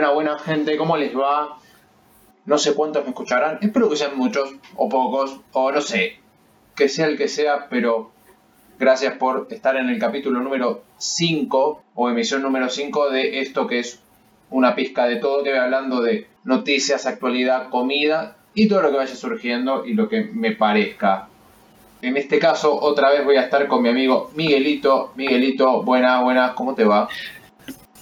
Buena, buena gente, ¿cómo les va? No sé cuántos me escucharán, espero que sean muchos o pocos, o no sé, que sea el que sea, pero gracias por estar en el capítulo número 5 o emisión número 5 de esto que es una pizca de todo, que voy hablando de noticias, actualidad, comida y todo lo que vaya surgiendo y lo que me parezca. En este caso, otra vez voy a estar con mi amigo Miguelito. Miguelito, buena, buena, ¿cómo te va?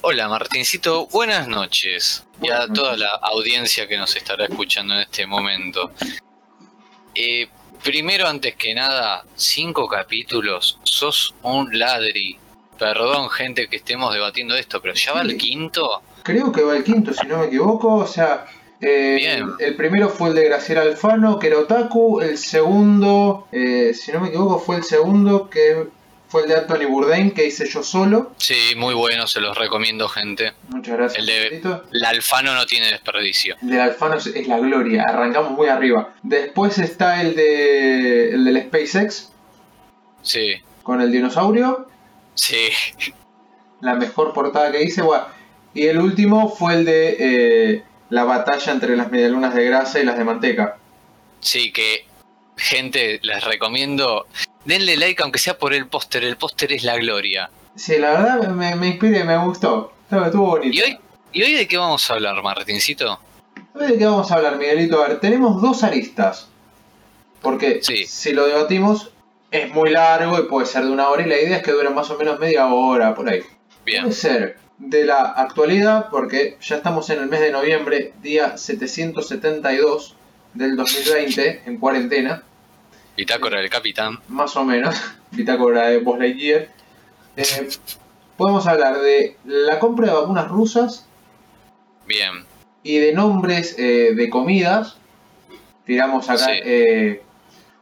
Hola Martincito, buenas noches y a toda la audiencia que nos estará escuchando en este momento. Eh, primero, antes que nada, cinco capítulos, sos un ladri. Perdón, gente, que estemos debatiendo esto, pero ¿ya va el quinto? Creo que va el quinto, si no me equivoco. O sea, eh, el primero fue el de Graciela Alfano, que era Otaku. El segundo, eh, si no me equivoco, fue el segundo que fue el de Anthony Bourdain, que hice yo solo. Sí, muy bueno, se los recomiendo, gente. Muchas gracias. El de Alfano no tiene desperdicio. El del Alfano es, es la gloria, arrancamos muy arriba. Después está el de el del SpaceX Sí, con el dinosaurio, sí, la mejor portada que hice. Bueno, y el último fue el de eh, la batalla entre las medialunas de grasa y las de manteca. sí, que gente, les recomiendo. Denle like aunque sea por el póster, el póster es la gloria. Sí, la verdad me, me inspiré, me gustó. Estuvo, estuvo bonito. ¿Y hoy, ¿Y hoy de qué vamos a hablar, Martincito? Hoy ¿De qué vamos a hablar, Miguelito? A ver, tenemos dos aristas. Porque Sí. si lo debatimos es muy largo y puede ser de una hora y la idea es que dure más o menos media hora por ahí. Bien, Puede ser de la actualidad porque ya estamos en el mes de noviembre, día 772 del 2020 en cuarentena, bitácora del capitán. más o menos, bitácora de Buzz Lightyear. Eh, podemos hablar de la compra de vacunas rusas Bien, y de nombres eh, de comidas. Tiramos acá Sí. eh,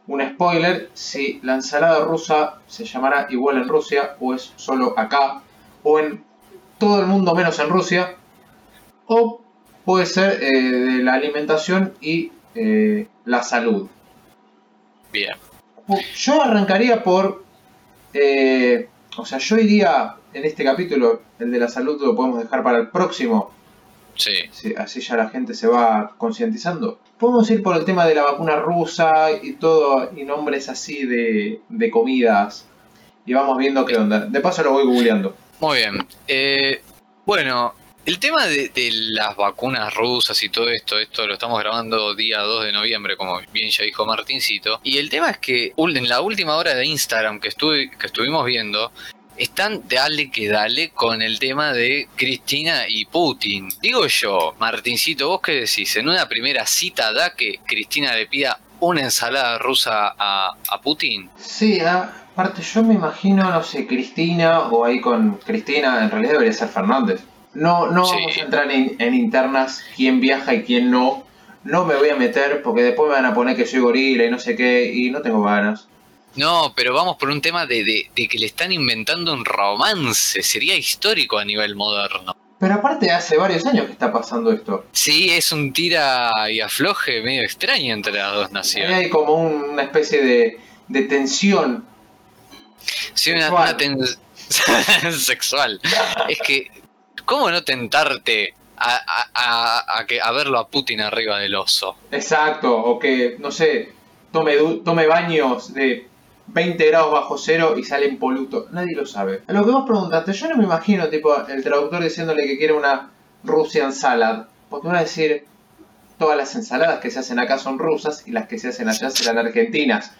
un spoiler, si la ensalada rusa se llamará igual en Rusia o es solo acá o en todo el mundo menos en Rusia o puede ser de la alimentación y la salud. Bien. Yo arrancaría por, eh, o sea, yo iría en este capítulo, el de la salud lo podemos dejar para el próximo, Sí, Sí, así ya la gente se va concientizando. Podemos ir por el tema de la vacuna rusa y todo, y nombres así de, de comidas. Y vamos viendo qué onda. De paso lo voy googleando. muy bien. Eh, bueno, el tema de, las vacunas rusas y todo esto, esto lo estamos grabando día 2 de noviembre, como bien ya dijo Martincito. Y el tema es que en la última hora de Instagram que, estuve, que estuvimos viendo, están dale que dale con el tema de Cristina y Putin. Digo yo, Martincito, ¿vos qué decís? En una primera cita da que Cristina le pida una ensalada rusa a, a Putin. Sí, aparte yo me imagino, no sé, Cristina o ahí con Cristina, en realidad debería ser Fernández. No, no Sí. vamos a entrar en, en internas quién viaja y quién no. No me voy a meter porque después me van a poner que soy gorila y no sé qué y no tengo ganas. No, pero vamos por un tema de, de- de que le están inventando un romance. Sería histórico a nivel moderno. Pero aparte hace varios años que está pasando esto. Sí, es un tira y afloje medio extraño entre las dos naciones. hay como un- una especie de, de tensión. Sí, una, sexual. una ten- sexual. Es que, ¿cómo no tentarte a, a- a- que, a verlo a Putin arriba del oso? Exacto, o que, no sé, tome, tome baños de 20 grados bajo cero y sale impoluto. Nadie lo sabe. Lo que vos preguntaste, yo no me imagino, tipo, el traductor diciéndole que quiere una Russian salad. Porque va a decir, todas las ensaladas que se hacen acá son rusas y las que se hacen allá serán argentinas.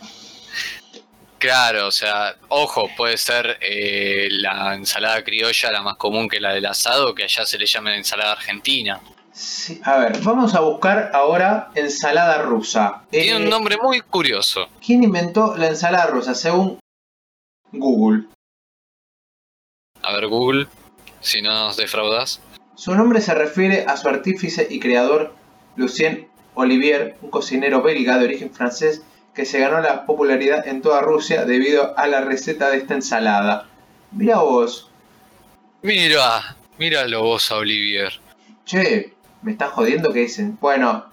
Claro, o sea, ojo, puede ser eh, la ensalada criolla la más común que la del asado, que allá se le llama ensalada argentina. Sí, a ver, vamos a buscar ahora ensalada rusa. Tiene Eh, un nombre muy curioso. ¿Quién inventó la ensalada rusa? Según Google. A ver, Google, si no nos defraudas. Su nombre se refiere a su artífice y creador Lucien Olivier, un cocinero belga de origen francés que se ganó la popularidad en toda Rusia debido a la receta de esta ensalada. Mira vos, Mira, míralo vos Olivier. che, me estás jodiendo que dicen. Bueno,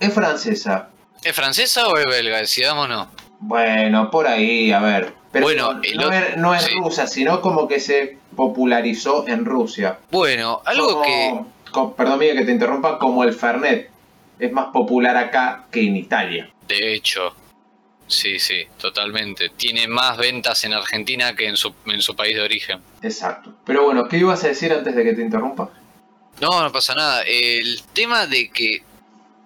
es francesa. ¿Es francesa o es belga? Decidámonos. Bueno, por ahí, a ver. Pero Bueno, no, el no otro- es, no es sí. rusa, sino como que se popularizó en Rusia. Bueno, algo como, que. perdón Miguel que te interrumpa, como el Fernet. Es más popular acá que en Italia. De hecho, sí, sí, totalmente. Tiene más ventas en Argentina que en su, en su país de origen. Exacto. Pero bueno, ¿qué ibas a decir antes de que te interrumpa? No, no pasa nada. El tema de que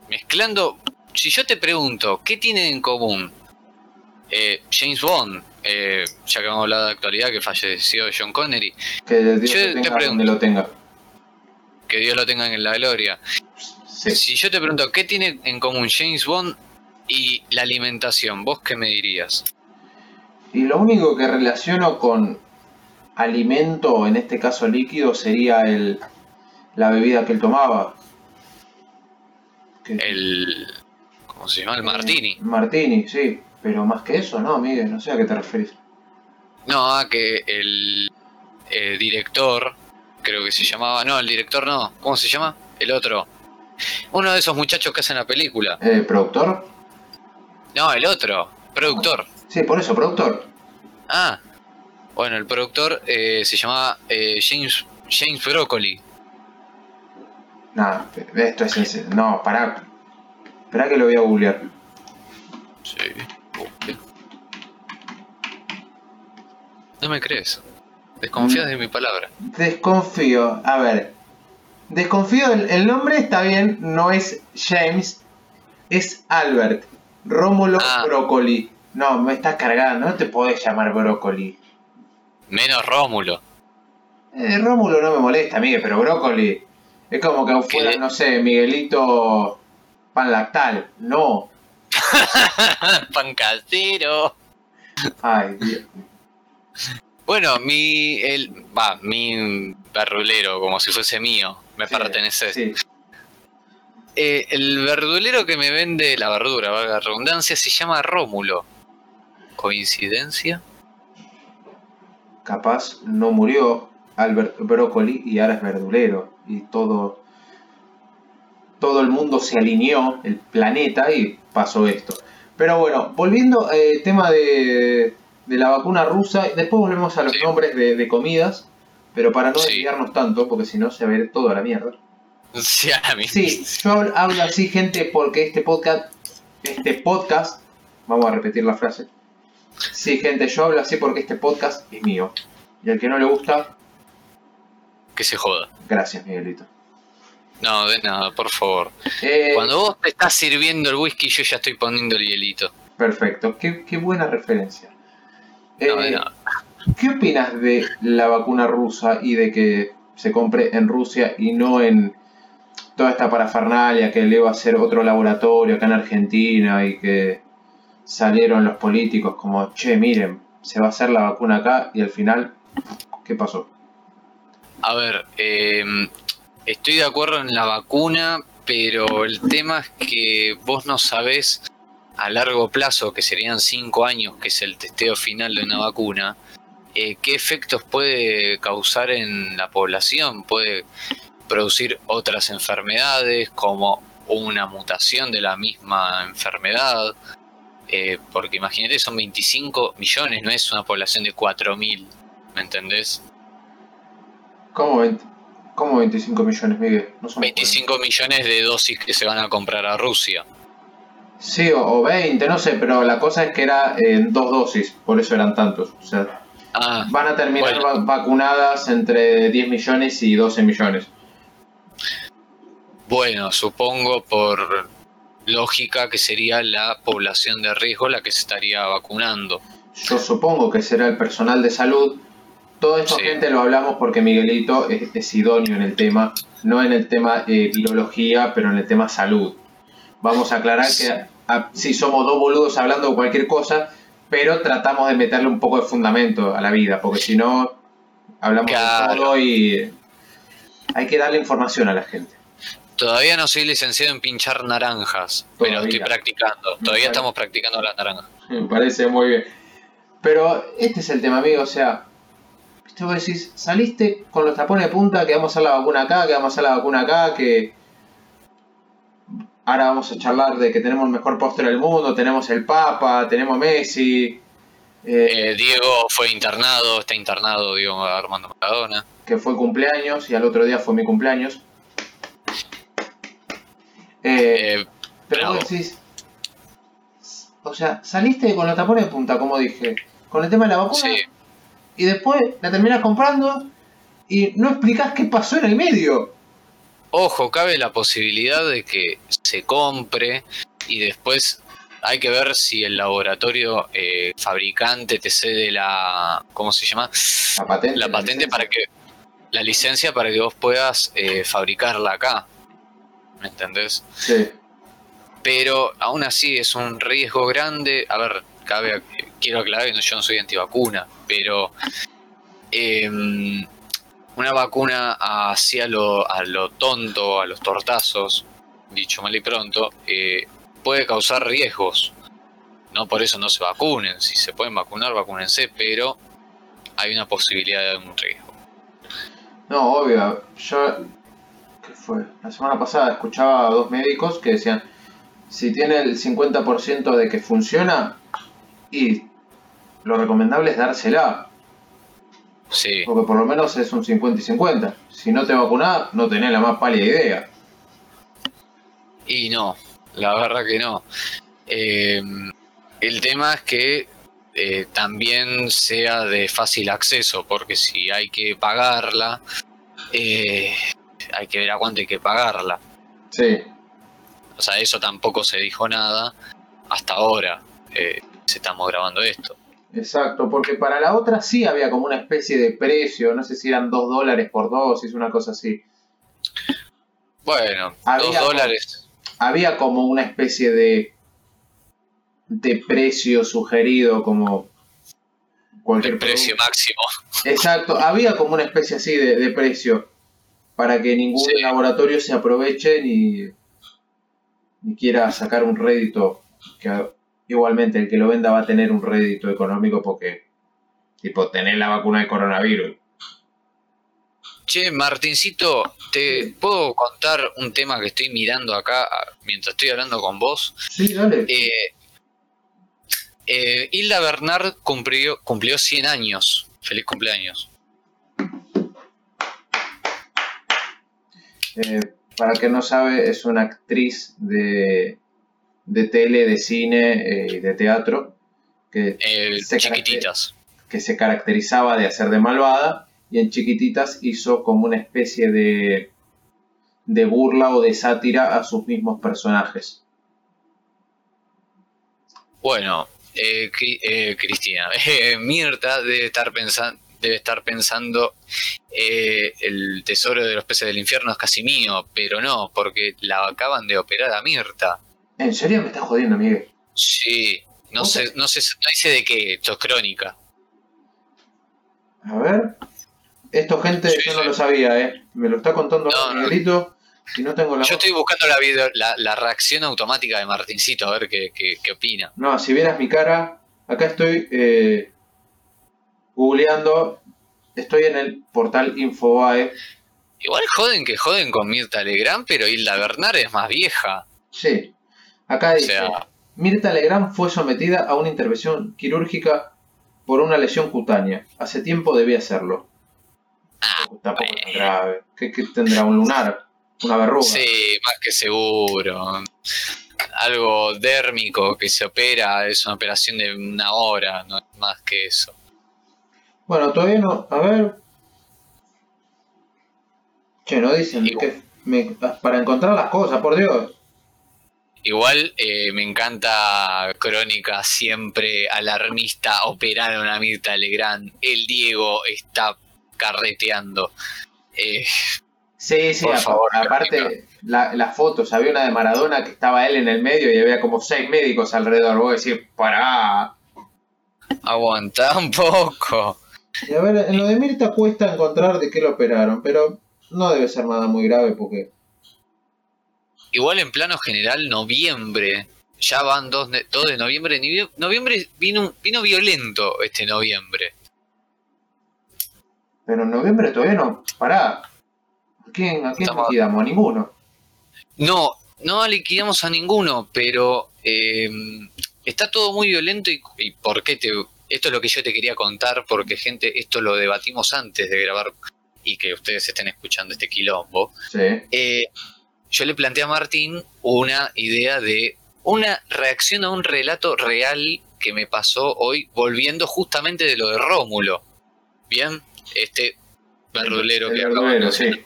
mezclando, si yo te pregunto, ¿qué tienen en común Eh, James Bond, eh, ya que vamos a hablar de actualidad, que falleció John Connery, Que Dios Yo lo te tenga pregunto. donde lo tenga. que Dios lo tenga en la gloria. Sí. Si yo te pregunto, ¿qué tiene en común James Bond y la alimentación? ¿Vos qué me dirías? Y lo único que relaciono con alimento, en este caso líquido, sería el la bebida que él tomaba. Que- El. ¿Cómo se llama? El Martini. Martini, sí. Pero más que eso, no, Miguel, no sé a qué te referís. No, ah, que el eh, director, creo que se llamaba. No, el director no. ¿Cómo se llama? El otro. Uno de esos muchachos que hacen la película. Eh, ¿Productor? No, el otro. Productor. Sí, por eso, productor. Ah. Bueno, el productor eh, se llamaba eh, James, James Broccoli. Nada, esto es. No, pará. Esperá que lo voy a googlear. Sí. No me crees. Desconfías de mi palabra. Desconfío, a ver. Desconfío, el, el nombre está bien, no es James, es Albert. Rómulo Ah. Broccoli. No, me estás cargando, no te podés llamar Broccoli. Menos Rómulo. Eh, Rómulo no me molesta, Miguel, pero Broccoli. Es como que fuera, ¿Qué? no sé, Miguelito Pan Lactal. No. Pan casero. Ay, Dios. Bueno, mi. El, va, mi verdulero, como si fuese mío. Me Sí, pertenece. Sí. Eh, el verdulero que me vende la verdura, valga la redundancia, se llama Rómulo. ¿Coincidencia? Capaz no murió Albert Broccoli y ahora es verdulero. Y todo. Todo el mundo se alineó, el planeta, y pasó esto. Pero bueno, volviendo al tema de, de la vacuna rusa, después volvemos a los Sí. nombres de, de comidas, pero para no Sí. desviarnos tanto, porque si no se va a ir todo a la mierda. Sí, a yo hablo, hablo así, gente, porque este podcast, este podcast, vamos a repetir la frase. Sí, gente, yo hablo así porque este podcast es mío. Y al que no le gusta, Que se joda. gracias, Miguelito. No, de nada, por favor. Eh, Cuando vos te estás sirviendo el whisky, yo ya estoy poniendo el hielito. Perfecto, qué, qué buena referencia. No, Eh, de nada. ¿Qué opinas de la vacuna rusa y de que se compre en Rusia y no en toda esta parafernalia que le iba a hacer otro laboratorio acá en Argentina y que salieron los políticos como, che, miren, se va a hacer la vacuna acá y al final, ¿qué pasó? A ver, eh, estoy de acuerdo en la vacuna, pero el tema es que vos no sabés a largo plazo, que serían cinco años, que es el testeo final de una vacuna, eh, qué efectos puede causar en la población. Puede producir otras enfermedades, como una mutación de la misma enfermedad. eh, porque imagínate, son 25 millones, no es una población de 4.000, ¿me entendés? ¿Cómo, 20 cómo 25 millones, Miguel? No somos 25 millones de dosis que se van a comprar a Rusia. Sí, o, o 20, no sé, pero la cosa es que era en dos dosis, por eso eran tantos. O sea, Ah, van a terminar Bueno. vacunadas entre 10 millones y 12 millones. Bueno, supongo por lógica que sería la población de riesgo la que se estaría vacunando. Yo supongo que será el personal de salud. Todo esto, Sí. gente, lo hablamos porque Miguelito es, es idóneo en el tema, no en el tema eh, biología, pero en el tema salud. Vamos a aclarar Sí. que a- sí somos dos boludos hablando de cualquier cosa, pero tratamos de meterle un poco de fundamento a la vida, porque si no, hablamos Claro. de todo y hay que darle información a la gente. Todavía no soy licenciado en pinchar naranjas, pero estoy practicando. Todavía estamos practicando las naranjas. Me parece muy bien. Pero este es el tema, amigo. O sea, vos decís, saliste con los tapones de punta, que vamos a hacer la vacuna acá, que vamos a hacer la vacuna acá, que ahora vamos a charlar de que tenemos el mejor postre del mundo, tenemos el Papa, tenemos Messi, eh, Eh, Diego fue internado, está internado Diego Armando Maradona. que fue cumpleaños y al otro día fue mi cumpleaños. Eh, pero vos decís, o sea, saliste con los tapones de punta, como dije, con el tema de la vacuna, sí, y después la terminás comprando y no explicás qué pasó en el medio. Ojo, cabe la posibilidad de que se compre y después hay que ver si el laboratorio eh, fabricante te cede la. ¿Cómo se llama? La patente. La patente para que. La licencia para que vos puedas eh, fabricarla acá. ¿Me entendés? Sí. Pero aún así es un riesgo grande. A ver, cabe, quiero aclarar que yo no soy antivacuna, pero em, una vacuna así a lo, a lo tonto, a los tortazos, dicho mal y pronto, eh, puede causar riesgos. No por eso no se vacunen. Si se pueden vacunar, vacúnense, pero hay una posibilidad de un riesgo. No, obvio. Yo, ¿qué fue? La semana pasada escuchaba a dos médicos que decían, si tiene el 50% de que funciona, y lo recomendable es dársela, Sí. porque por lo menos es un 50 y 50. Si no te vacunás, no tenés la más pálida idea. Y no, la verdad que no. Eh, el tema es que eh, también sea de fácil acceso, porque si hay que pagarla, eh, hay que ver a cuánto hay que pagarla. Sí, O sea, eso tampoco se dijo nada hasta ahora. eh, se estamos grabando esto. exacto, porque para la otra sí había como una especie de precio, no sé si eran 2 dólares por dosis, una cosa así. Bueno, Había dos como- dólares. había como una especie de de precio sugerido como cualquier El precio producto. máximo. exacto había como una especie así de, de precio para que ningún Sí. laboratorio se aproveche ni, ni quiera sacar un rédito que igualmente el que lo venda va a tener un rédito económico porque tipo tener la vacuna de coronavirus Che, Martincito, ¿te puedo contar un tema que estoy mirando acá ah, mientras estoy hablando con vos? sí dale Eh, eh, Hilda Bernard cumplió, cumplió 100 años. Feliz cumpleaños. Eh, para el que no sabe, es una actriz de, de tele, de cine eh, y de teatro que, Se chiquititas. que se caracterizaba de hacer de malvada y en Chiquititas hizo como una especie de, de burla o de sátira a sus mismos personajes. Bueno, eh, eh, Cristina, eh, Mirta debe estar pensando debe estar pensando eh, el tesoro de los peces del infierno es casi mío, pero no, porque la acaban de operar a Mirta. ¿En serio me estás jodiendo, Miguel? Sí, no sé, no sé, no de qué, esto es crónica. A ver. Esto, gente, Sí, yo no lo sabía, ¿eh? Me lo está contando No. Miguelito y no tengo la Yo estoy buscando la, video- la, la reacción automática de Martincito, a ver qué, qué, qué opina. No, si vieras mi cara, acá estoy eh, googleando, estoy en el portal Infobae. Igual joden que joden con Mirta Legrand, pero Hilda Bernard es más vieja. Sí, acá O dice, sea, Mirta Legrand fue sometida a una intervención quirúrgica por una lesión cutánea. Hace tiempo debía hacerlo. Ah, Tampoco es grave. ¿Qué, qué tendrá? ¿Un lunar? ¿Una verruga? sí, más que seguro. Algo dérmico que se opera, es una operación de una hora, no es más que eso. Bueno, todavía no. A ver. Che, no dicen Igual. que me- para encontrar las cosas, por Dios. Igual eh, me encanta Crónica siempre alarmista, operaron a Mirta Legrand, el Diego está carreteando. Eh, Sí, sí, Por a- favor, aparte la- las fotos, había una de Maradona que estaba él en el medio y había como seis médicos alrededor. Vos decís, pará. aguanta un poco. Y a ver, en lo de Mirta cuesta encontrar de qué lo operaron, pero no debe ser nada muy grave porque. Igual en plano general, noviembre. Ya van 2 de, dos de noviembre. Noviembre vino, vino violento este noviembre. Pero en noviembre todavía no. Pará. ¿A quién, a quién Estamos- liquidamos? A ninguno. No, no liquidamos a ninguno, pero eh, está todo muy violento y, y ¿por qué te...? Esto es lo que yo te quería contar porque gente, esto lo debatimos antes de grabar y que ustedes estén escuchando este quilombo. Sí. Eh, yo le planteé a Martín una idea de una reacción a un relato real que me pasó hoy volviendo justamente de lo de Rómulo. Bien, este verdulero que verdulero, sí.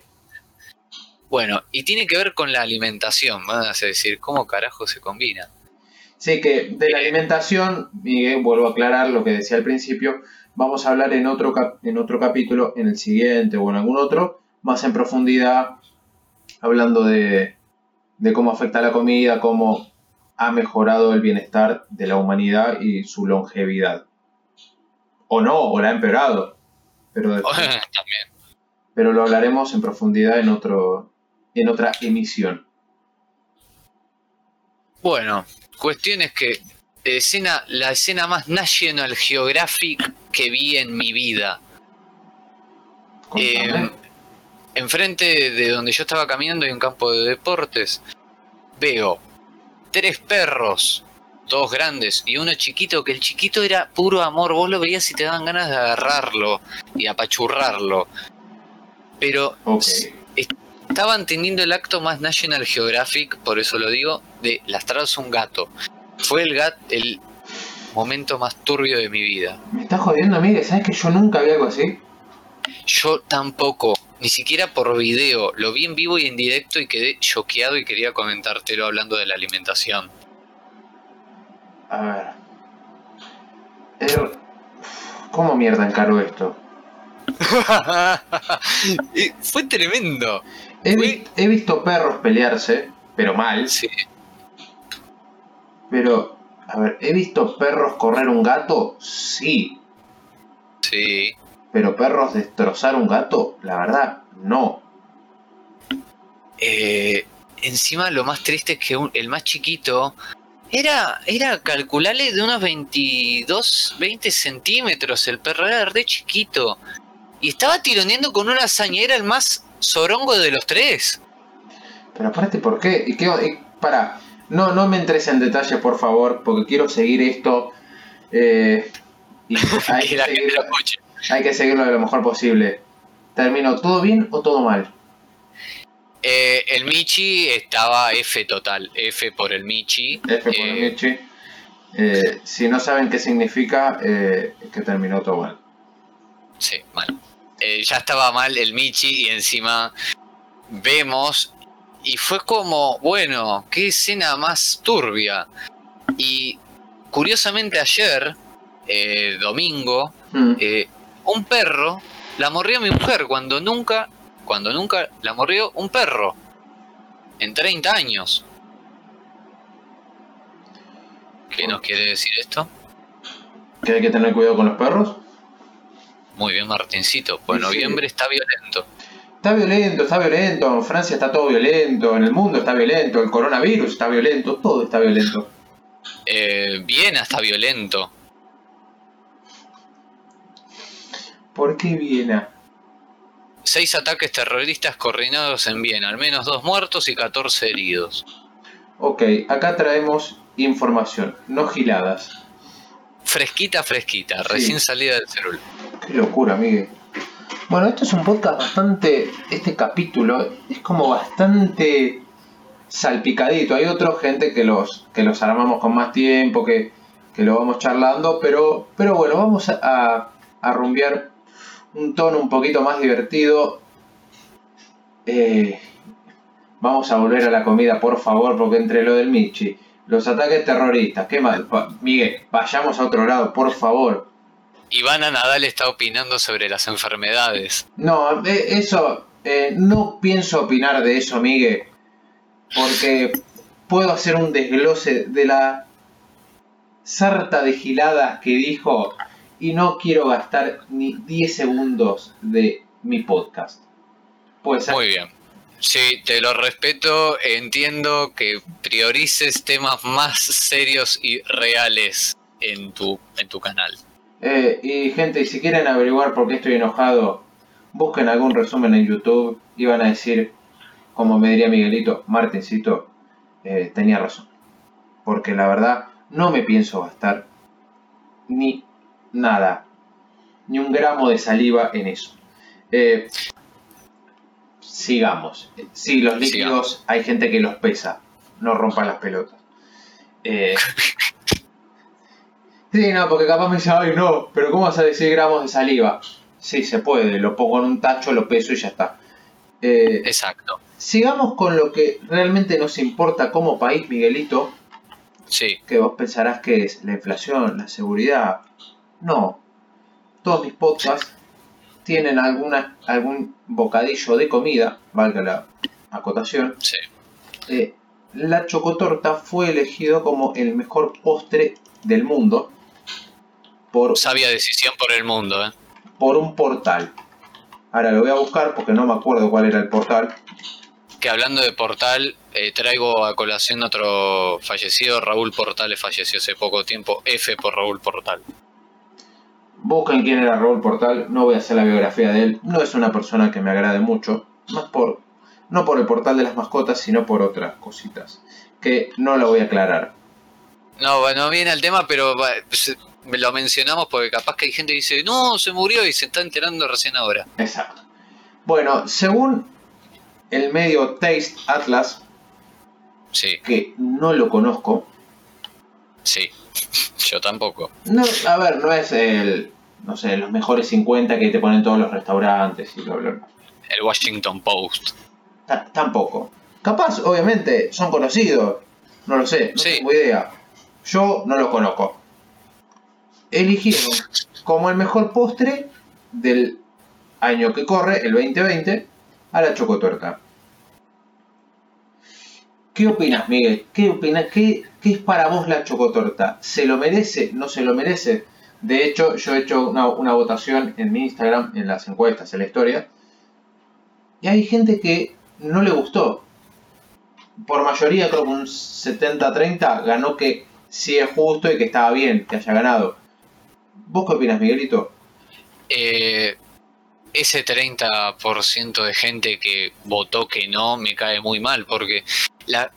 Bueno, y tiene que ver con la alimentación, van a decir, ¿cómo carajo se combina? Sí, que de la alimentación, Miguel, vuelvo a aclarar lo que decía al principio, vamos a hablar en otro, cap- en otro capítulo, en el siguiente o en algún otro, más en profundidad, hablando de, de cómo afecta la comida, cómo ha mejorado el bienestar de la humanidad y su longevidad. O no, o la ha empeorado. Pero, También. pero lo hablaremos en profundidad en, otro, en otra emisión. Bueno, cuestión es que escena, la escena más National Geographic que vi en mi vida. Eh, enfrente de donde yo estaba caminando hay un campo de deportes. Veo tres perros, dos grandes y uno chiquito, que el chiquito era puro amor. Vos lo veías y te daban ganas de agarrarlo y apachurrarlo. Pero. Estaban teniendo el acto más National Geographic, por eso lo digo, de lastrarse un gato. Fue el gat el momento más turbio de mi vida. Me estás jodiendo, Miguel. ¿Sabes que yo nunca vi algo así? Yo tampoco, ni siquiera por video, lo vi en vivo y en directo y quedé choqueado y quería comentártelo hablando de la alimentación. A ver. Eh, ¿Cómo mierda encaro esto? Fue tremendo. He, Fue- vi- he visto perros pelearse, pero mal. Sí. Pero, a ver, ¿he visto perros correr un gato? Sí. Sí. Pero perros destrozar un gato, la verdad, no. Eh, encima lo más triste es que un- el más chiquito era, era calculable de unos 22, 20 centímetros. El perro era re chiquito. Y estaba tironeando con una hazaña, era el más sorongo de los tres. Pero aparte, ¿por qué? ¿Y qué y- para, no, no me entres en detalle, por favor, porque quiero seguir esto. eh, y hay, Que seguirlo, hay que seguirlo de lo mejor posible. ¿Termino todo bien o todo mal? Eh, el Michi estaba F total, F por el Michi. F por Eh, el Michi. Eh, si no saben qué significa, eh, es que terminó todo mal. Sí, mal. Eh, ya estaba mal el Michi y encima vemos y fue como, bueno, qué escena más turbia. Y curiosamente ayer, eh, domingo, Mm. eh, un perro la morrió a mi mujer cuando nunca, cuando nunca la morrió un perro. En 30 años. ¿Qué nos quiere decir esto? ¿Que hay que tener cuidado con los perros? Muy bien, Martincito. Pues Sí, sí. noviembre está violento. Está violento, está violento. En Francia está todo violento. En el mundo está violento. El coronavirus está violento. Todo está violento. Eh, Viena está violento. ¿Por qué Viena? Seis ataques terroristas coordinados en Viena, al menos dos muertos y 14 heridos. Ok, acá traemos información, no giladas. Fresquita, fresquita, recién salida del celular. Qué locura, Miguel. Bueno, esto es un podcast bastante. Este capítulo es como bastante salpicadito. Hay otra gente que los, que los armamos con más tiempo, que, que lo vamos charlando, pero, pero bueno, vamos a, a, rumbear un tono un poquito más divertido. Eh, vamos a volver a la comida, por favor, porque entre lo del Michi, los ataques terroristas, ¿qué? Pa- Miguel, vayamos a otro lado, por favor. Ivana Nadal está opinando sobre las enfermedades. No, eso, eh, no pienso opinar de eso, Miguel, porque puedo hacer un desglose de la sarta de giladas que dijo y no quiero gastar ni 10 segundos de mi podcast. Pues Muy bien. Sí, te lo respeto, entiendo que priorices temas más serios y reales en tu, en tu canal. Eh, y gente, si quieren averiguar por qué estoy enojado, busquen algún resumen en YouTube y van a decir, como me diría Miguelito, Martincito, eh, tenía razón. Porque la verdad, no me pienso gastar ni nada, ni un gramo de saliva en eso. Eh, sigamos. Sí, los líquidos hay gente que los pesa. No rompan las pelotas. Eh, sí, no, porque capaz me dice, ay, no, pero ¿cómo vas a decir gramos de saliva? Sí, se puede, lo pongo en un tacho, lo peso y ya está. Eh, Exacto. Sigamos con lo que realmente nos importa como país, Miguelito. Sí. Que vos pensarás que es la inflación, la seguridad. No. Todos mis podcasts tienen alguna, algún bocadillo de comida, valga la acotación. Sí. Eh, la chocotorta fue elegido como el mejor postre del mundo. Por, Sabia decisión por el mundo, ¿eh? Por un portal. Ahora lo voy a buscar porque no me acuerdo cuál era el portal. Que hablando de portal, eh, traigo a colación otro fallecido, Raúl Portales falleció hace poco tiempo, F por Raúl Portal. Busquen quién era Raúl Portal, no voy a hacer la biografía de él, no es una persona que me agrade mucho, más por, no por el portal de las mascotas, sino por otras cositas, que no lo voy a aclarar. No, bueno, viene el tema, pero lo mencionamos porque capaz que hay gente que dice, no, se murió y se está enterando recién ahora. Exacto. Bueno, según el medio Taste Atlas, sí. que no lo conozco. Sí, yo tampoco. No, a ver, no es el, no sé, los mejores 50 que te ponen todos los restaurantes y bla, bla, El Washington Post. tampoco. Capaz, obviamente, son conocidos. No lo sé, no tengo idea. Yo no lo conozco eligieron como el mejor postre del año que corre, el 2020, a la chocotorta. ¿Qué opinas, Miguel? ¿Qué opinas? ¿Qué, es para vos la chocotorta? ¿Se lo merece? ¿No se lo merece? De hecho, yo he hecho una, una votación en mi Instagram, en las encuestas, en la historia, y hay gente que no le gustó. Por mayoría, creo que un 70-30 ganó que sí es justo y que estaba bien que haya ganado. ¿Vos qué opinas, Miguelito? Eh, ese 30% de gente que votó que no me cae muy mal, porque la,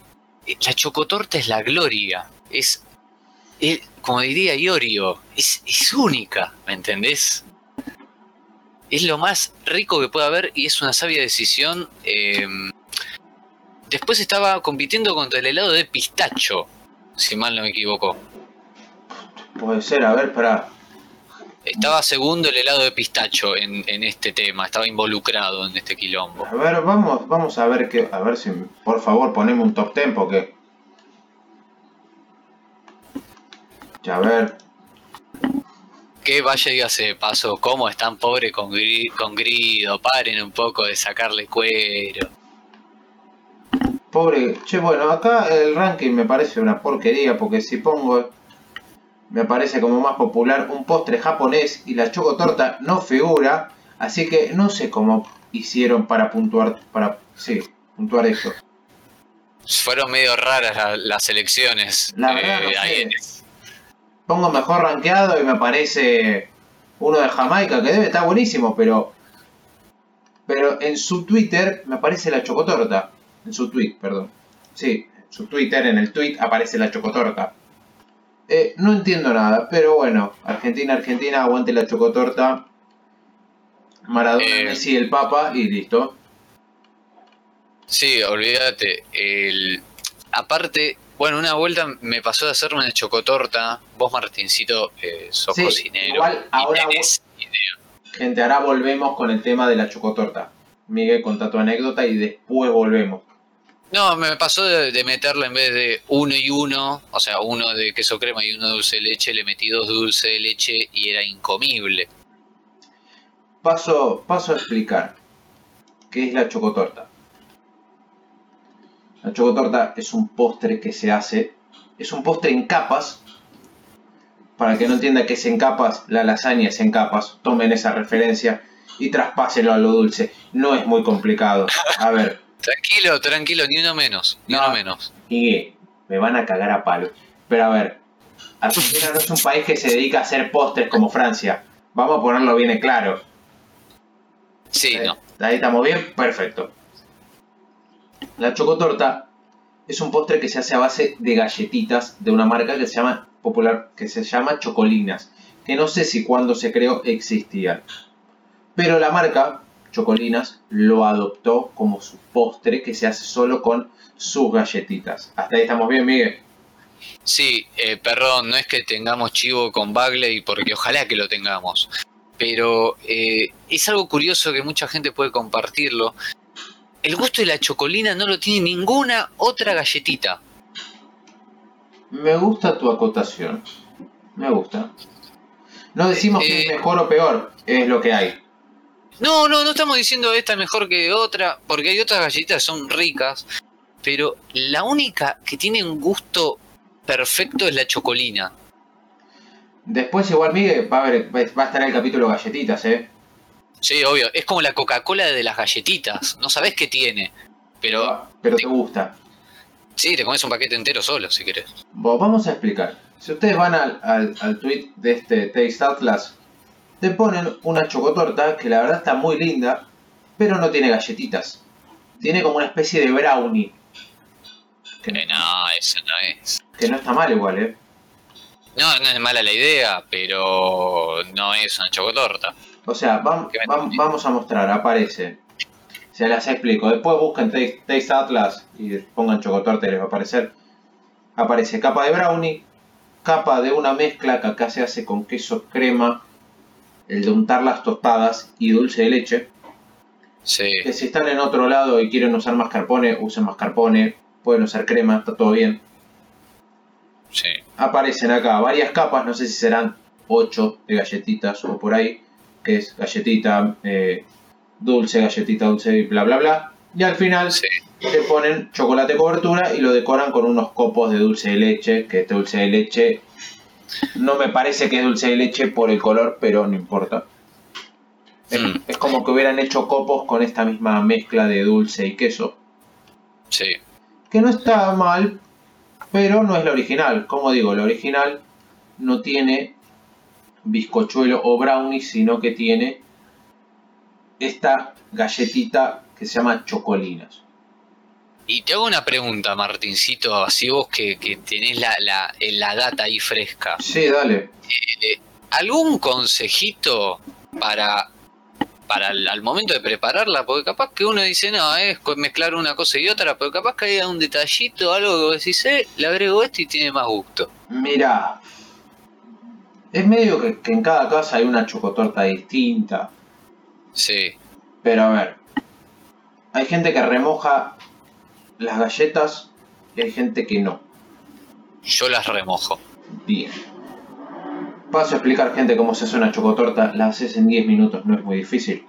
la chocotorta es la gloria. Es, como diría Iorio, es, es única, ¿me entendés? Es lo más rico que puede haber y es una sabia decisión. Em, después estaba compitiendo contra el helado de pistacho, si mal no me equivoco. Puede ser, a ver, para estaba segundo el helado de pistacho en, este tema, estaba involucrado en este quilombo. A ver, vamos, vamos a ver que, a ver si por favor ponemos un top tempo que. Ya a ver. Que vaya y hace paso, cómo están pobres con, con grido, paren un poco de sacarle cuero. Pobre, che, bueno, acá el ranking me parece una porquería porque si pongo me parece como más popular un postre japonés y la chocotorta no figura, así que no sé cómo hicieron para puntuar, para, sí, puntuar esto. Fueron medio raras las elecciones. La verdad, eh, Pongo mejor rankeado y me aparece uno de Jamaica que debe estar buenísimo, pero pero en su Twitter me aparece la chocotorta. En su tweet, perdón. Sí, en su Twitter, en el tweet aparece la chocotorta. Eh, no entiendo nada, pero bueno, Argentina, Argentina, aguante la chocotorta. Maradona, eh, Messi, el Papa y listo. Sí, olvídate. El... Aparte, bueno, una vuelta me pasó de hacerme una chocotorta. Vos, Martincito, eh, sos cocinero. Igual ahora Gente, ahora volvemos con el tema de la chocotorta. Miguel, contá tu anécdota y después volvemos. No, me pasó de, meterle en vez de uno y uno, o sea, uno de queso crema y uno de dulce de leche, le metí dos dulce de leche y era incomible. Paso, paso a explicar qué es la chocotorta. La chocotorta es un postre que se hace, es un postre en capas. Para que no entienda que es en capas, la lasaña es en capas. Tomen esa referencia y traspásenlo a lo dulce. No es muy complicado. A ver, Tranquilo, tranquilo, ni uno menos, ni uno menos. Y me van a cagar a palo. Pero a ver, Argentina no es un país que se dedica a hacer postres como Francia. Vamos a ponerlo bien en claro. Sí, no. Ahí estamos bien, perfecto. La chocotorta es un postre que se hace a base de galletitas de una marca que se llama popular, que se llama Chocolinas, que no sé si cuando se creó existía. Pero la marca Chocolinas lo adoptó como su postre que se hace solo con sus galletitas. Hasta ahí estamos bien, Miguel. Sí, eh, perdón, no es que tengamos chivo con Bagley, porque ojalá que lo tengamos. Pero eh, es algo curioso que mucha gente puede compartirlo. El gusto de la chocolina no lo tiene ninguna otra galletita. Me gusta tu acotación. Me gusta. No decimos que es Eh, mejor o peor, es lo que hay. No, no, no estamos diciendo esta es mejor que otra, porque hay otras galletitas que son ricas, pero la única que tiene un gusto perfecto es la chocolina. Después igual, Miguel, va a, haber- va a estar el capítulo galletitas, ¿eh? Sí, obvio, es como la Coca-Cola de las galletitas, no sabes qué tiene, pero Pero te gusta. sí, te comes un paquete entero solo si querés. Bueno, vamos a explicar. Si ustedes van al, al, al tweet de este Taste Atlas, te ponen una chocotorta que la verdad está muy linda, pero no tiene galletitas. Tiene como una especie de brownie. Que, Eh, no, eso no es. que no está mal igual, ¿eh? No, no es mala la idea, pero no es una chocotorta. O sea, vam- vam- vamos a mostrar, aparece. Se las explico. Después busquen Taste, Taste Atlas y pongan chocotorta y les va a aparecer. Aparece capa de brownie, capa de una mezcla que acá se hace con queso crema, el de untar las tostadas y dulce de leche. Sí, Que si están en otro lado y quieren usar mascarpone, usen mascarpone. Pueden usar crema, está todo bien. sí. Aparecen acá varias capas, no sé si serán 8 de galletitas o por ahí, que es galletita eh, dulce, galletita dulce y bla bla bla. Y al final Sí. le ponen chocolate cobertura y lo decoran con unos copos de dulce de leche, que este dulce de leche no me parece que es dulce de leche por el color, pero no importa. Es, Mm. es como que hubieran hecho copos con esta misma mezcla de dulce y queso. Sí, que no está mal, pero no es la original. Como digo, la original no tiene bizcochuelo o brownie, sino que tiene esta galletita que se llama chocolinas. Y te hago una pregunta, Martincito, así vos que, que tenés la, la, la data ahí fresca. Sí, dale. ¿Algún consejito para, para el- al momento de prepararla? Porque capaz que uno dice, no, es mezclar una cosa y otra, pero capaz que haya un detallito, algo que vos decís, eh, le agrego esto y tiene más gusto. Mira, es medio que, que en cada casa hay una chocotorta distinta. Sí, Pero a ver, hay gente que remoja las galletas y hay gente que no. yo las remojo. Bien. Paso a explicar, gente, cómo se hace una chocotorta. La haces en 10 minutos, no es muy difícil.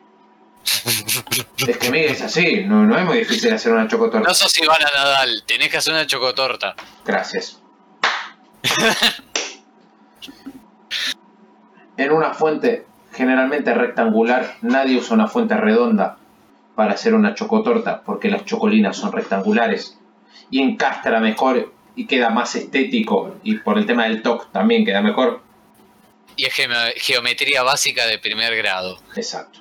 es que Miguel es así, no, no es muy difícil hacer una chocotorta. No sos Ivana Nadal, tenés que hacer una chocotorta. Gracias. en una fuente generalmente rectangular, nadie usa una fuente redonda para hacer una chocotorta, porque las chocolinas son rectangulares. Y encastra mejor y queda más estético. Y por el tema del toque también queda mejor. Y es geometría básica de primer grado. Exacto.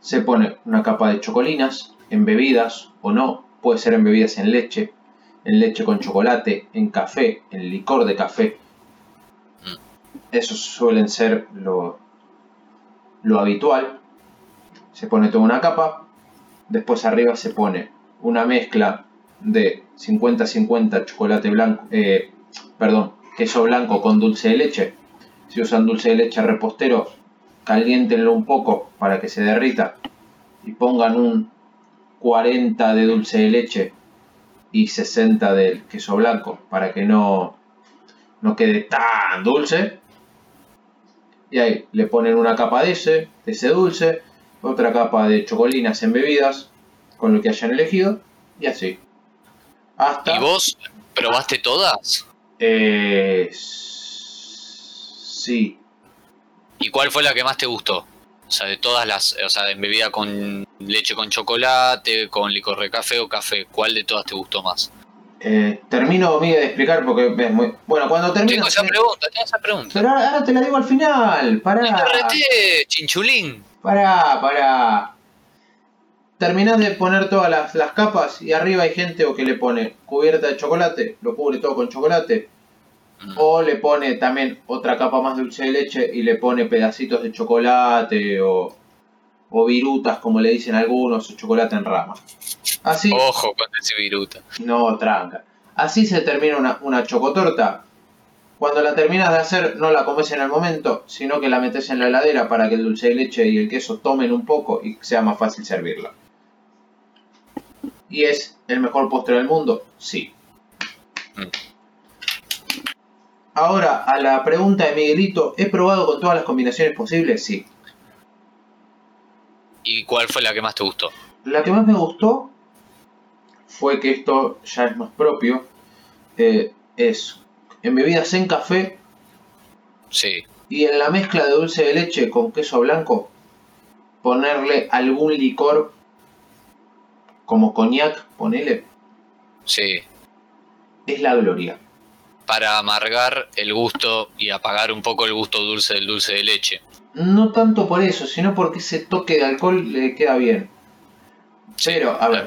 Se pone una capa de chocolinas, embebidas o no, puede ser embebidas en leche, en leche con chocolate, en café, en licor de café. Esos suelen ser lo, lo habitual. Se pone toda una capa, después arriba se pone una mezcla de 50-50 chocolate blanco, eh, perdón, queso blanco con dulce de leche. Si usan dulce de leche repostero, caliéntenlo un poco para que se derrita y pongan un 40 de dulce de leche y 60 del queso blanco para que no, no quede tan dulce. Y ahí le ponen una capa de ese, de ese dulce, otra capa de chocolinas embebidas con lo que hayan elegido y así. Hasta ¿Y vos probaste todas? eh, sí, ¿Y cuál fue la que más te gustó? O sea, de todas las, o sea, en bebida con leche con chocolate, con licor de café o café, ¿cuál de todas te gustó más? Eh, termino, de explicar porque es muy... Bueno, cuando termino... Tengo esa pregunta, tengo esa pregunta. Pero ahora, ahora te la digo al final. Pará, chinchulín. Pará, pará. Terminás de poner todas las, las capas y arriba hay gente o que le pone cubierta de chocolate, lo cubre todo con chocolate. Mm. O le pone también otra capa más de dulce de leche y le pone pedacitos de chocolate o, o virutas como le dicen algunos, o chocolate en rama. Así, Ojo con ese viruta. no tranca. Así se termina una, una chocotorta. Cuando la terminas de hacer, no la comes en el momento, sino que la metes en la heladera para que el dulce de leche y el queso tomen un poco y sea más fácil servirla. ¿Y es el mejor postre del mundo? Sí. Ahora, a la pregunta de Miguelito, ¿he probado con todas las combinaciones posibles? Sí. ¿Y cuál fue la que más te gustó? La que más me gustó fue que esto ya es más propio. eh, es en bebidas en café Sí. y en la mezcla de dulce de leche con queso blanco ponerle algún licor como coñac, ponele, Sí. es la gloria. Para amargar el gusto y apagar un poco el gusto dulce del dulce de leche. No tanto por eso, sino porque ese toque de alcohol le queda bien. Pero, a ver,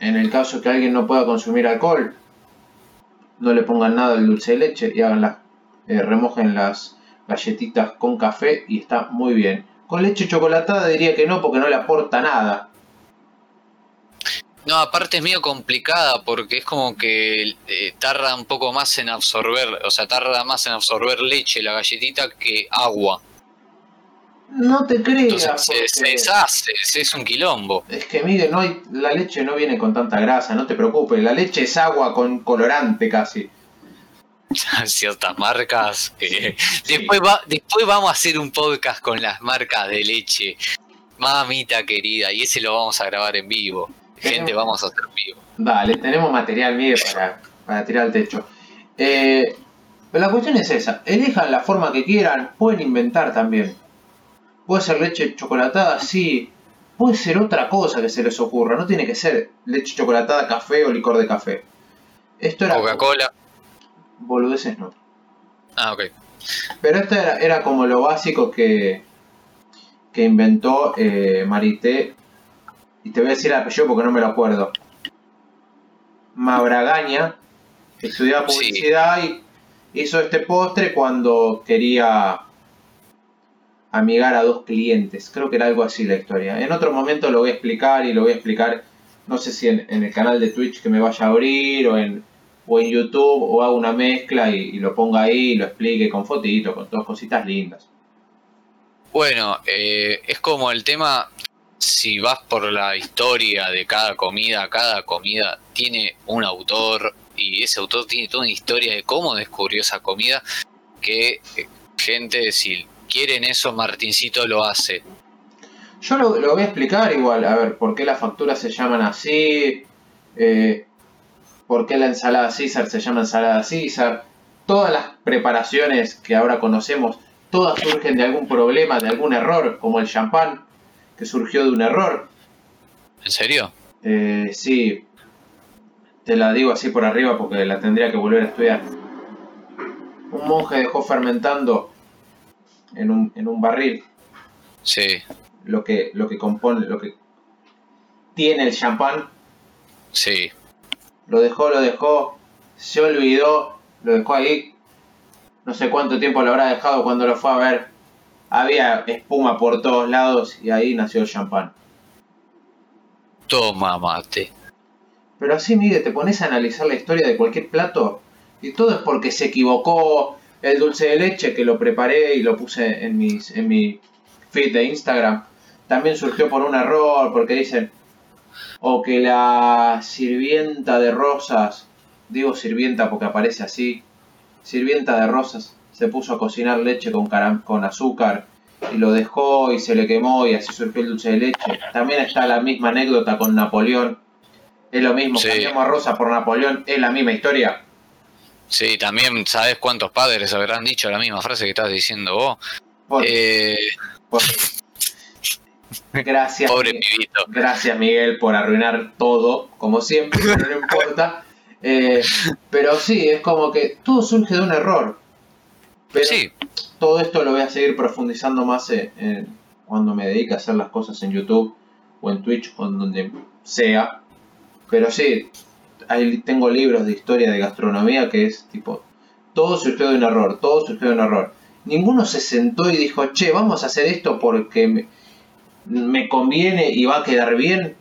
en el caso que alguien no pueda consumir alcohol, no le pongan nada al dulce de leche y hagan eh, remojen las galletitas con café y está muy bien. Con leche chocolatada diría que no porque no le aporta nada. No, aparte es medio complicada porque es como que eh, tarda un poco más en absorber, o sea, tarda más en absorber leche la galletita que agua. No te creas. Entonces se, deshace, es- es un quilombo. Es que Miguel, no hay, la leche no viene con tanta grasa, no te preocupes. La leche es agua con colorante casi. Ciertas marcas. eh, Sí. Después, va, después vamos a hacer un podcast con las marcas de leche. Mamita querida, y ese lo vamos a grabar en vivo. Gente, Tenemos- vamos a hacer en vivo. Dale, tenemos material Miguel para, para tirar al techo. Eh, pero la cuestión es esa, elijan la forma que quieran, pueden inventar también. Puede ser leche chocolatada, sí. Puede ser otra cosa que se les ocurra, no tiene que ser leche chocolatada, café o licor de café. Esto era... Coca-Cola. Boludeces no. Ah, ok. Pero esto era, era como lo básico que, que inventó eh, Marité. Y te voy a decir el apellido porque no me lo acuerdo. Mabragaña, estudiaba Sí. publicidad y hizo este postre cuando quería amigar a dos clientes. Creo que era algo así la historia. En otro momento lo voy a explicar y lo voy a explicar, no sé si en, el canal de Twitch que me vaya a abrir o en, o en YouTube o hago una mezcla y, lo ponga ahí y lo explique con fotitos, con todas cositas lindas. Bueno, eh, es como el tema, si vas por la historia de cada comida, cada comida tiene un autor y ese autor tiene toda una historia de cómo descubrió esa comida, que eh, gente, si quieren eso, Martincito lo hace. Yo lo, lo voy a explicar igual, a ver, por qué las facturas se llaman así, eh, por qué la ensalada César se llama ensalada César. Todas las preparaciones que ahora conocemos, todas surgen de algún problema, de algún error, como el champán, que surgió de un error. ¿En serio? Eh, sí, te la digo así por arriba porque la tendría que volver a estudiar. Un monje dejó fermentando en un, en un barril Sí, lo que, lo que compone, lo que tiene el champán. sí. Lo dejó, lo dejó, se olvidó, lo dejó ahí. No sé cuánto tiempo lo habrá dejado cuando lo fue a ver. Había espuma por todos lados y ahí nació el champán. Toma mate. Pero así, Miguel, te pones a analizar la historia de cualquier plato y todo es porque se equivocó el dulce de leche que lo preparé y lo puse en, mis, en mi feed de Instagram. También surgió por un error, porque dicen, o que la sirvienta de rosas, digo sirvienta porque aparece así, sirvienta de rosas, se puso a cocinar leche con, con azúcar y lo dejó y se le quemó y así surgió el dulce de leche. También está la misma anécdota con Napoleón. Es lo mismo, Sí. cambiamos a Rosa por Napoleón, es la misma historia. Sí, también sabes cuántos padres habrán dicho la misma frase que estás diciendo vos. Por- Eh, por- Gracias, pobre Mi- pibito. gracias Miguel por arruinar todo, como siempre, pero no importa. Eh, pero sí, es como que todo surge de un error. Pero Sí, todo esto lo voy a seguir profundizando más en- en- cuando me dedique a hacer las cosas en YouTube o en Twitch o en donde sea. Pero sí, ahí tengo libros de historia de gastronomía que es tipo, todo surgió de un error, todo surgió de un error. Ninguno se sentó y dijo, che, vamos a hacer esto porque me, me conviene y va a quedar bien.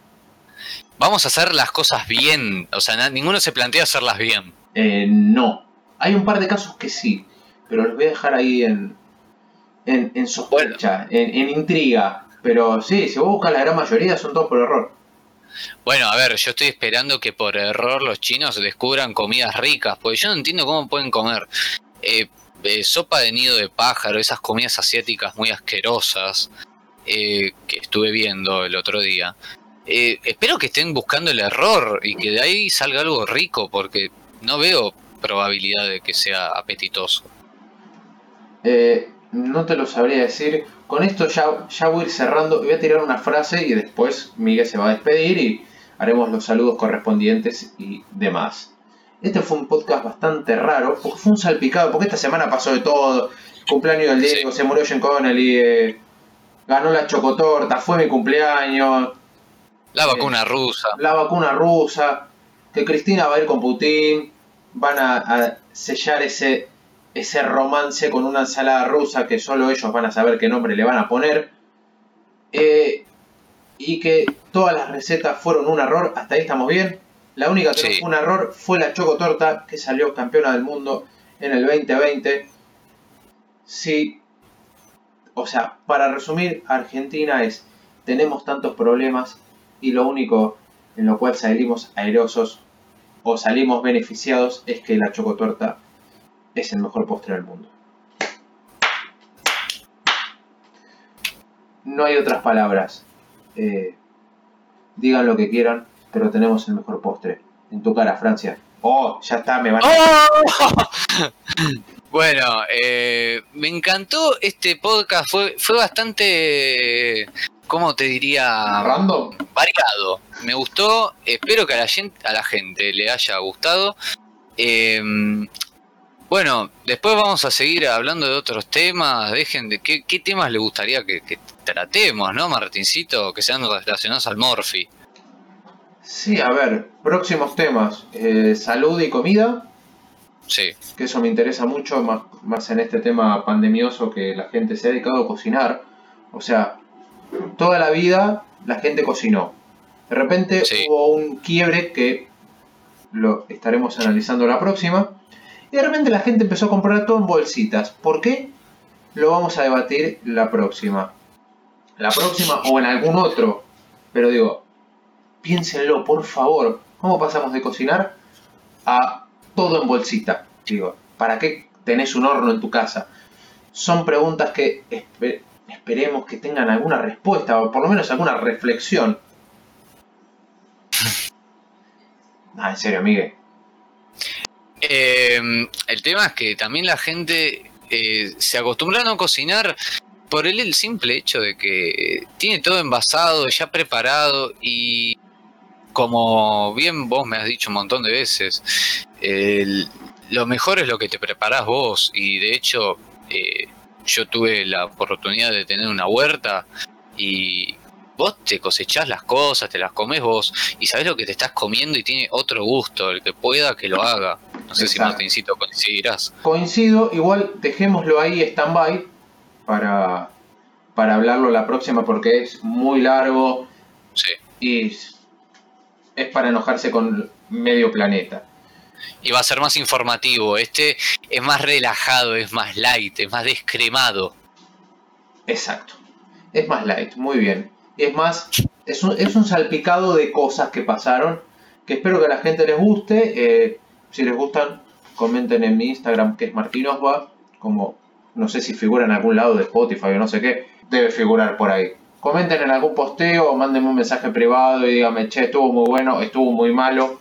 Vamos a hacer las cosas bien. O sea, ninguno se plantea hacerlas bien. Eh, no. Hay un par de casos que sí, pero los voy a dejar ahí en, en, sospecha, en, intriga. Pero sí, si vos buscas la gran mayoría son todos por error. Bueno, a ver, yo estoy esperando que por error los chinos descubran comidas ricas, porque yo no entiendo cómo pueden comer eh, eh, sopa de nido de pájaro, esas comidas asiáticas muy asquerosas eh, que estuve viendo el otro día. espero que estén buscando el error y que de ahí salga algo rico, porque no veo probabilidad de que sea apetitoso. no te lo sabría decir con esto ya, ya voy a ir cerrando. Voy a tirar una frase y después Miguel se va a despedir y haremos los saludos correspondientes y demás. Este fue un podcast bastante raro, porque fue un salpicado, porque esta semana pasó de todo. Cumpleaños del Diego, se murió Jen Connelly, eh, ganó la chocotorta, fue mi cumpleaños. La eh, vacuna rusa. La vacuna rusa. Que Cristina va a ir con Putin. Van a sellar ese ese romance con una ensalada rusa que solo ellos van a saber qué nombre le van a poner. Eh, y que todas las recetas fueron un error, hasta ahí estamos bien. La única que fue un error fue la chocotorta que salió campeona del mundo en el 2020. Sí, o sea, para resumir, Argentina es, tenemos tantos problemas y lo único en lo cual salimos airosos o salimos beneficiados es que la chocotorta es el mejor postre del mundo. No hay otras palabras. Eh, digan lo que quieran, pero tenemos el mejor postre. En tu cara, Francia. Oh, ya está, me van a... ¡Oh! Bueno, eh, me encantó este podcast. Fue, fue bastante, ¿cómo te diría? Random. Variado. Me gustó. Espero que a la gente, a la gente le haya gustado. Eh, bueno, después vamos a seguir hablando de otros temas. Dejen de qué, temas le gustaría que, tratemos, ¿no, Martincito? Que sean relacionados al Morphy. Sí, a ver, próximos temas. Eh, salud y comida. Sí. Que eso me interesa mucho, más, más en este tema pandemioso que la gente se ha dedicado a cocinar. O sea, toda la vida la gente cocinó. De repente hubo un quiebre que lo estaremos analizando la próxima de repente la gente empezó a comprar todo en bolsitas. ¿Por qué? Lo vamos a debatir la próxima. La próxima o en algún otro. Pero digo, piénsenlo, por favor. ¿Cómo pasamos de cocinar a todo en bolsita? Digo, ¿para qué tenés un horno en tu casa? Son preguntas que esperemos que tengan alguna respuesta o por lo menos alguna reflexión. Ah, en serio, Miguel. Eh, el tema es que también la gente eh, se acostumbra a no cocinar por el, simple hecho de que tiene todo envasado, ya preparado y como bien vos me has dicho un montón de veces, lo mejor es lo que te preparás vos y de hecho eh, yo tuve la oportunidad de tener una huerta y vos te cosechás las cosas, te las comes vos y sabés lo que te estás comiendo y tiene otro gusto, el que pueda que lo haga. No sé si Martincito coincidirás. Coincido, igual dejémoslo ahí stand-by para, para hablarlo la próxima porque es muy largo sí. y es para enojarse con medio planeta. Y va a ser más informativo, este es más relajado, es más light, es más descremado. Exacto, es más light, muy bien. Y es más, es un, es un salpicado de cosas que pasaron que espero que a la gente les guste. Eh, si les gustan, comenten en mi Instagram que es Martinosba, como no sé si figura en algún lado de Spotify o no sé qué, debe figurar por ahí. Comenten en algún posteo mándenme un mensaje privado y díganme, che, estuvo muy bueno, estuvo muy malo,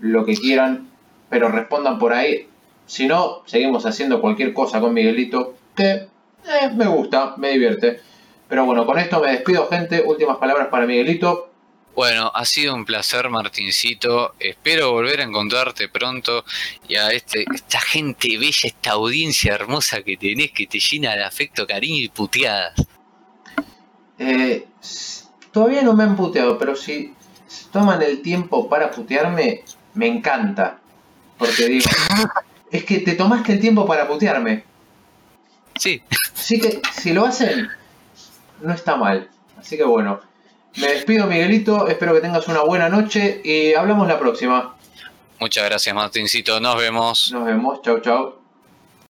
lo que quieran, pero respondan por ahí. Si no, seguimos haciendo cualquier cosa con Miguelito que eh, me gusta, me divierte. Pero bueno, con esto me despido, gente. Últimas palabras para Miguelito. Bueno, ha sido un placer, Martincito. Espero volver a encontrarte pronto y a este, esta gente bella, esta audiencia hermosa que tenés que te llena de afecto, cariño y puteadas. Eh, todavía no me han puteado, pero si toman el tiempo para putearme, me encanta. Porque digo, es que te tomaste el tiempo para putearme. Sí. Así que si lo hacen, no está mal. Así que bueno, me despido Miguelito, espero que tengas una buena noche y hablamos la próxima. Muchas gracias Martincito, nos vemos. Nos vemos, chau chau.